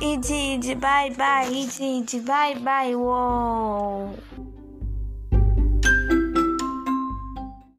Easy, easy, bye, bye. Easy, easy, bye, bye. Whoa.